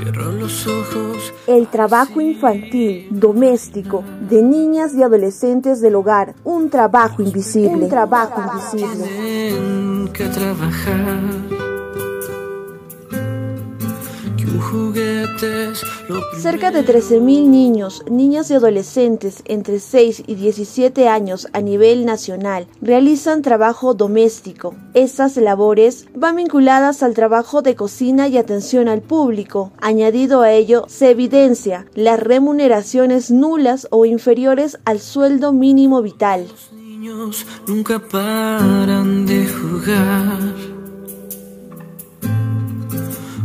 Cierro los ojos. El trabajo infantil, doméstico, de niñas y adolescentes del hogar, un trabajo invisible, un trabajo invisible. Tienen que trabajar. Cerca de 13.000 niños, niñas y adolescentes entre 6 y 17 años a nivel nacional realizan trabajo doméstico. Estas labores van vinculadas al trabajo de cocina y atención al público. Añadido a ello, se evidencia las remuneraciones nulas o inferiores al sueldo mínimo vital. Los niños nunca paran de jugar.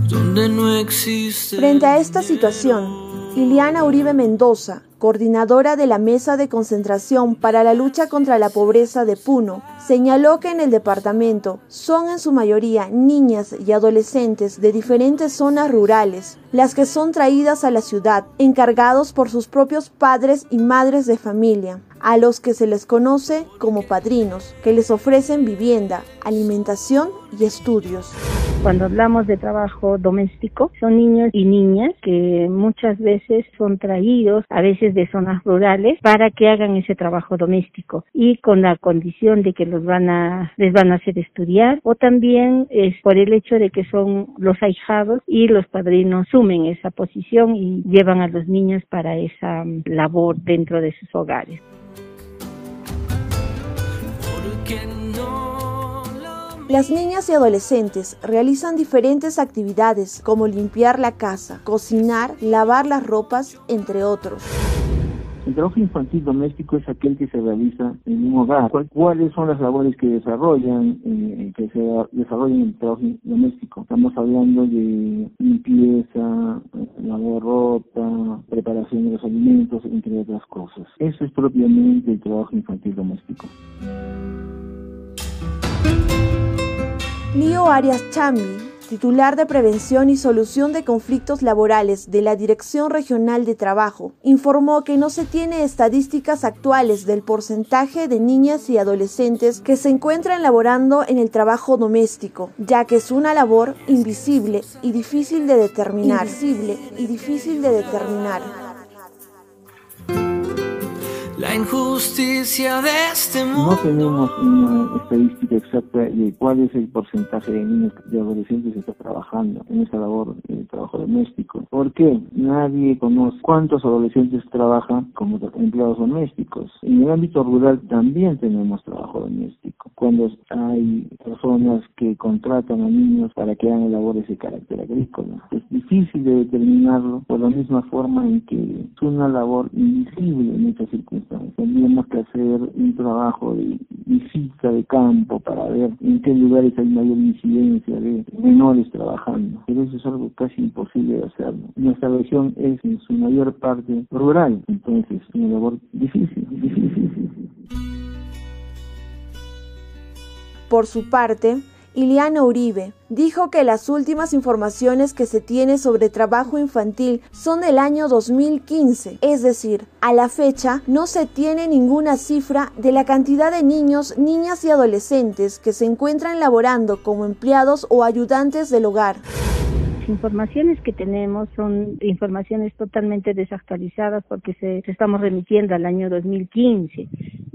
Donde no existe. Frente a esta situación, Iliana Uribe Mendoza, coordinadora de la Mesa de Concentración para la Lucha contra la Pobreza de Puno, señaló que en el departamento son en su mayoría niñas y adolescentes de diferentes zonas rurales, las que son traídas a la ciudad, encargados por sus propios padres y madres de familia, a los que se les conoce como padrinos, que les ofrecen vivienda, alimentación y estudios. Cuando hablamos de trabajo doméstico, son niños y niñas que muchas veces son traídos, a veces de zonas rurales, para que hagan ese trabajo doméstico y con la condición de que los van a, les van a hacer estudiar o también es por el hecho de que son los ahijados y los padrinos sumen esa posición y llevan a los niños para esa mm, labor dentro de sus hogares. Las niñas y adolescentes realizan diferentes actividades como limpiar la casa, cocinar, lavar las ropas, entre otros. El trabajo infantil doméstico es aquel que se realiza en un hogar. ¿Cuál- ¿Cuáles son las labores que desarrollan, eh, que se desarrollan en el trabajo doméstico? Estamos hablando de limpieza, lavar ropa, preparación de los alimentos, entre otras cosas. Eso es propiamente el trabajo infantil doméstico. Lío Arias Chambi, titular de Prevención y Solución de Conflictos Laborales de la Dirección Regional de Trabajo, informó que no se tiene estadísticas actuales del porcentaje de niñas y adolescentes que se encuentran laborando en el trabajo doméstico, ya que es una labor invisible y difícil de determinar. Invisible y difícil de determinar. La injusticia de este No mundo. tenemos una estadística exacta de cuál es el porcentaje de niños y adolescentes que está trabajando en esta labor de trabajo doméstico. ¿Por qué? Nadie conoce cuántos adolescentes trabajan como empleados domésticos. En el ámbito rural también tenemos trabajo doméstico. Cuando hay personas que contratan a niños para que hagan labores de carácter agrícola. Es difícil de determinarlo por la misma forma en que es una labor invisible en estas circunstancias. Tendríamos que hacer un trabajo de visita de campo para ver en qué lugares hay mayor incidencia de menores trabajando. Pero eso es algo casi imposible de hacerlo. Nuestra región es en su mayor parte rural, entonces es una labor difícil, difícil. Por su parte, Iliana Uribe dijo que las últimas informaciones que se tiene sobre trabajo infantil son del año 2015, es decir, a la fecha no se tiene ninguna cifra de la cantidad de niños, niñas y adolescentes que se encuentran laborando como empleados o ayudantes del hogar. Informaciones que tenemos son informaciones totalmente desactualizadas porque se, se estamos remitiendo al año 2015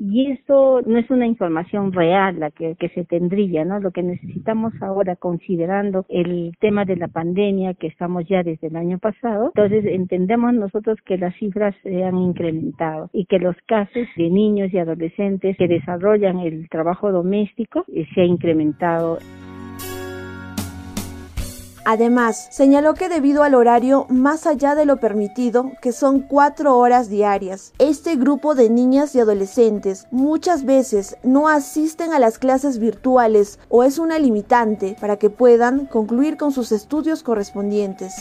y eso no es una información real la que, que se tendría, ¿no? Lo que necesitamos ahora considerando el tema de la pandemia que estamos ya desde el año pasado, entonces entendemos nosotros que las cifras se han incrementado y que los casos de niños y adolescentes que desarrollan el trabajo doméstico eh, se ha incrementado Además, señaló que debido al horario más allá de lo permitido, que son cuatro horas diarias, este grupo de niñas y adolescentes muchas veces no asisten a las clases virtuales o es una limitante para que puedan concluir con sus estudios correspondientes.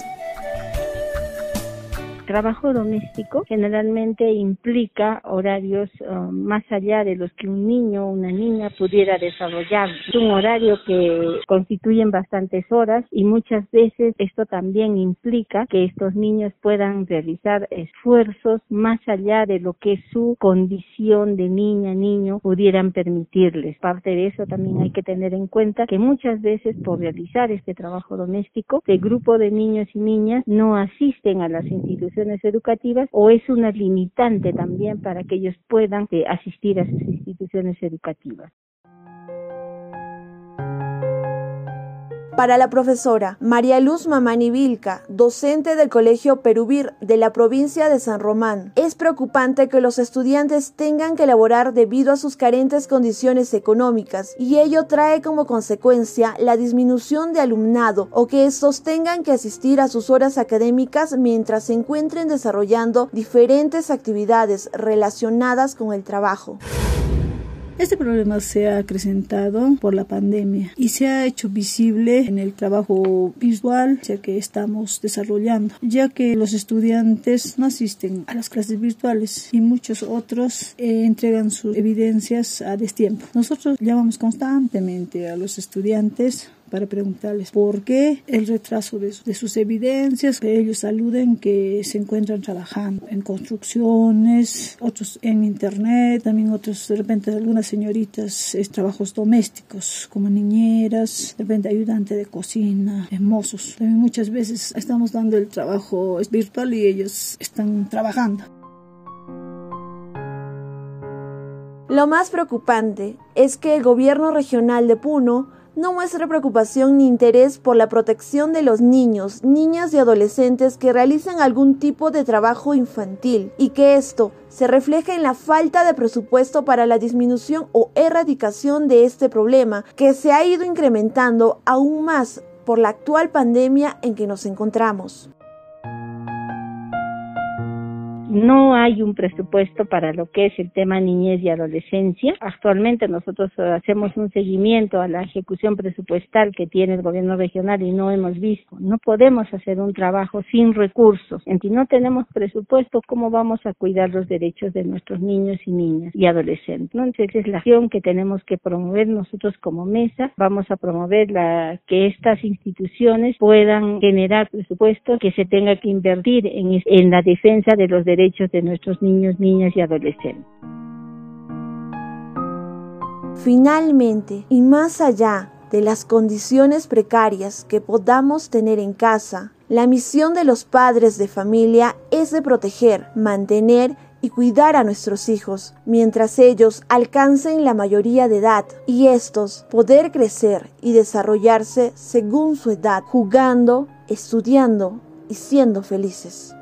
Trabajo doméstico generalmente implica horarios uh, más allá de los que un niño o una niña pudiera desarrollar. Es un horario que constituyen bastantes horas y muchas veces esto también implica que estos niños puedan realizar esfuerzos más allá de lo que su condición de niña, niño pudieran permitirles. Parte de eso también hay que tener en cuenta que muchas veces por realizar este trabajo doméstico, el grupo de niños y niñas no asisten a las instituciones educativas o es una limitante también para que ellos puedan eh, asistir a sus instituciones educativas. Para la profesora María Luz Mamani Vilca, docente del Colegio Perubir de la provincia de San Román, es preocupante que los estudiantes tengan que elaborar debido a sus carentes condiciones económicas y ello trae como consecuencia la disminución de alumnado o que estos tengan que asistir a sus horas académicas mientras se encuentren desarrollando diferentes actividades relacionadas con el trabajo. Este problema se ha acrecentado por la pandemia y se ha hecho visible en el trabajo visual que estamos desarrollando, ya que los estudiantes no asisten a las clases virtuales y muchos otros eh, entregan sus evidencias a destiempo. Nosotros llamamos constantemente a los estudiantes para preguntarles por qué el retraso de, sus evidencias. Ellos aluden que se encuentran trabajando en construcciones, otros en internet, también otros de repente algunas señoritas trabajos domésticos como niñeras, de repente ayudante de cocina, mozos. También muchas veces estamos dando el trabajo virtual y ellos están trabajando. Lo más preocupante es que el gobierno regional de Puno no muestra preocupación ni interés por la protección de los niños, niñas y adolescentes que realizan algún tipo de trabajo infantil y que esto se refleja en la falta de presupuesto para la disminución o erradicación de este problema que se ha ido incrementando aún más por la actual pandemia en que nos encontramos no hay un presupuesto para lo que es el tema niñez y adolescencia. Actualmente nosotros hacemos un seguimiento a la ejecución presupuestal que tiene el gobierno regional y no hemos visto. No podemos hacer un trabajo sin recursos. Si no tenemos presupuesto, ¿cómo vamos a cuidar los derechos de nuestros niños y niñas y adolescentes? Entonces es la acción que tenemos que promover nosotros como mesa. Vamos a promover la, que estas instituciones puedan generar presupuesto que se tenga que invertir en, en la defensa de los derechos derechos de nuestros niños, niñas y adolescentes. Finalmente, y más allá de las condiciones precarias que podamos tener en casa, la misión de los padres de familia es de proteger, mantener y cuidar a nuestros hijos mientras ellos alcancen la mayoría de edad y estos poder crecer y desarrollarse según su edad, jugando, estudiando y siendo felices.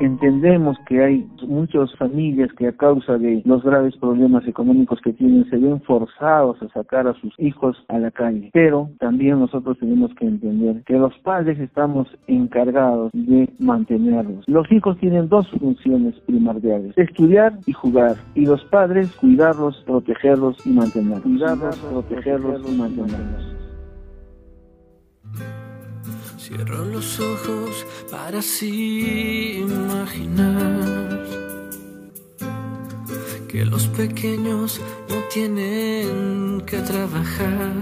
Entendemos que hay muchas familias que a causa de los graves problemas económicos que tienen se ven forzados a sacar a sus hijos a la calle, pero también nosotros tenemos que entender que los padres estamos encargados de mantenerlos. Los hijos tienen dos funciones primordiales, estudiar y jugar, y los padres cuidarlos, protegerlos y mantenerlos. Cuidarlos, protegerlos y mantenerlos. Cierro los ojos para así que los pequeños no tienen que trabajar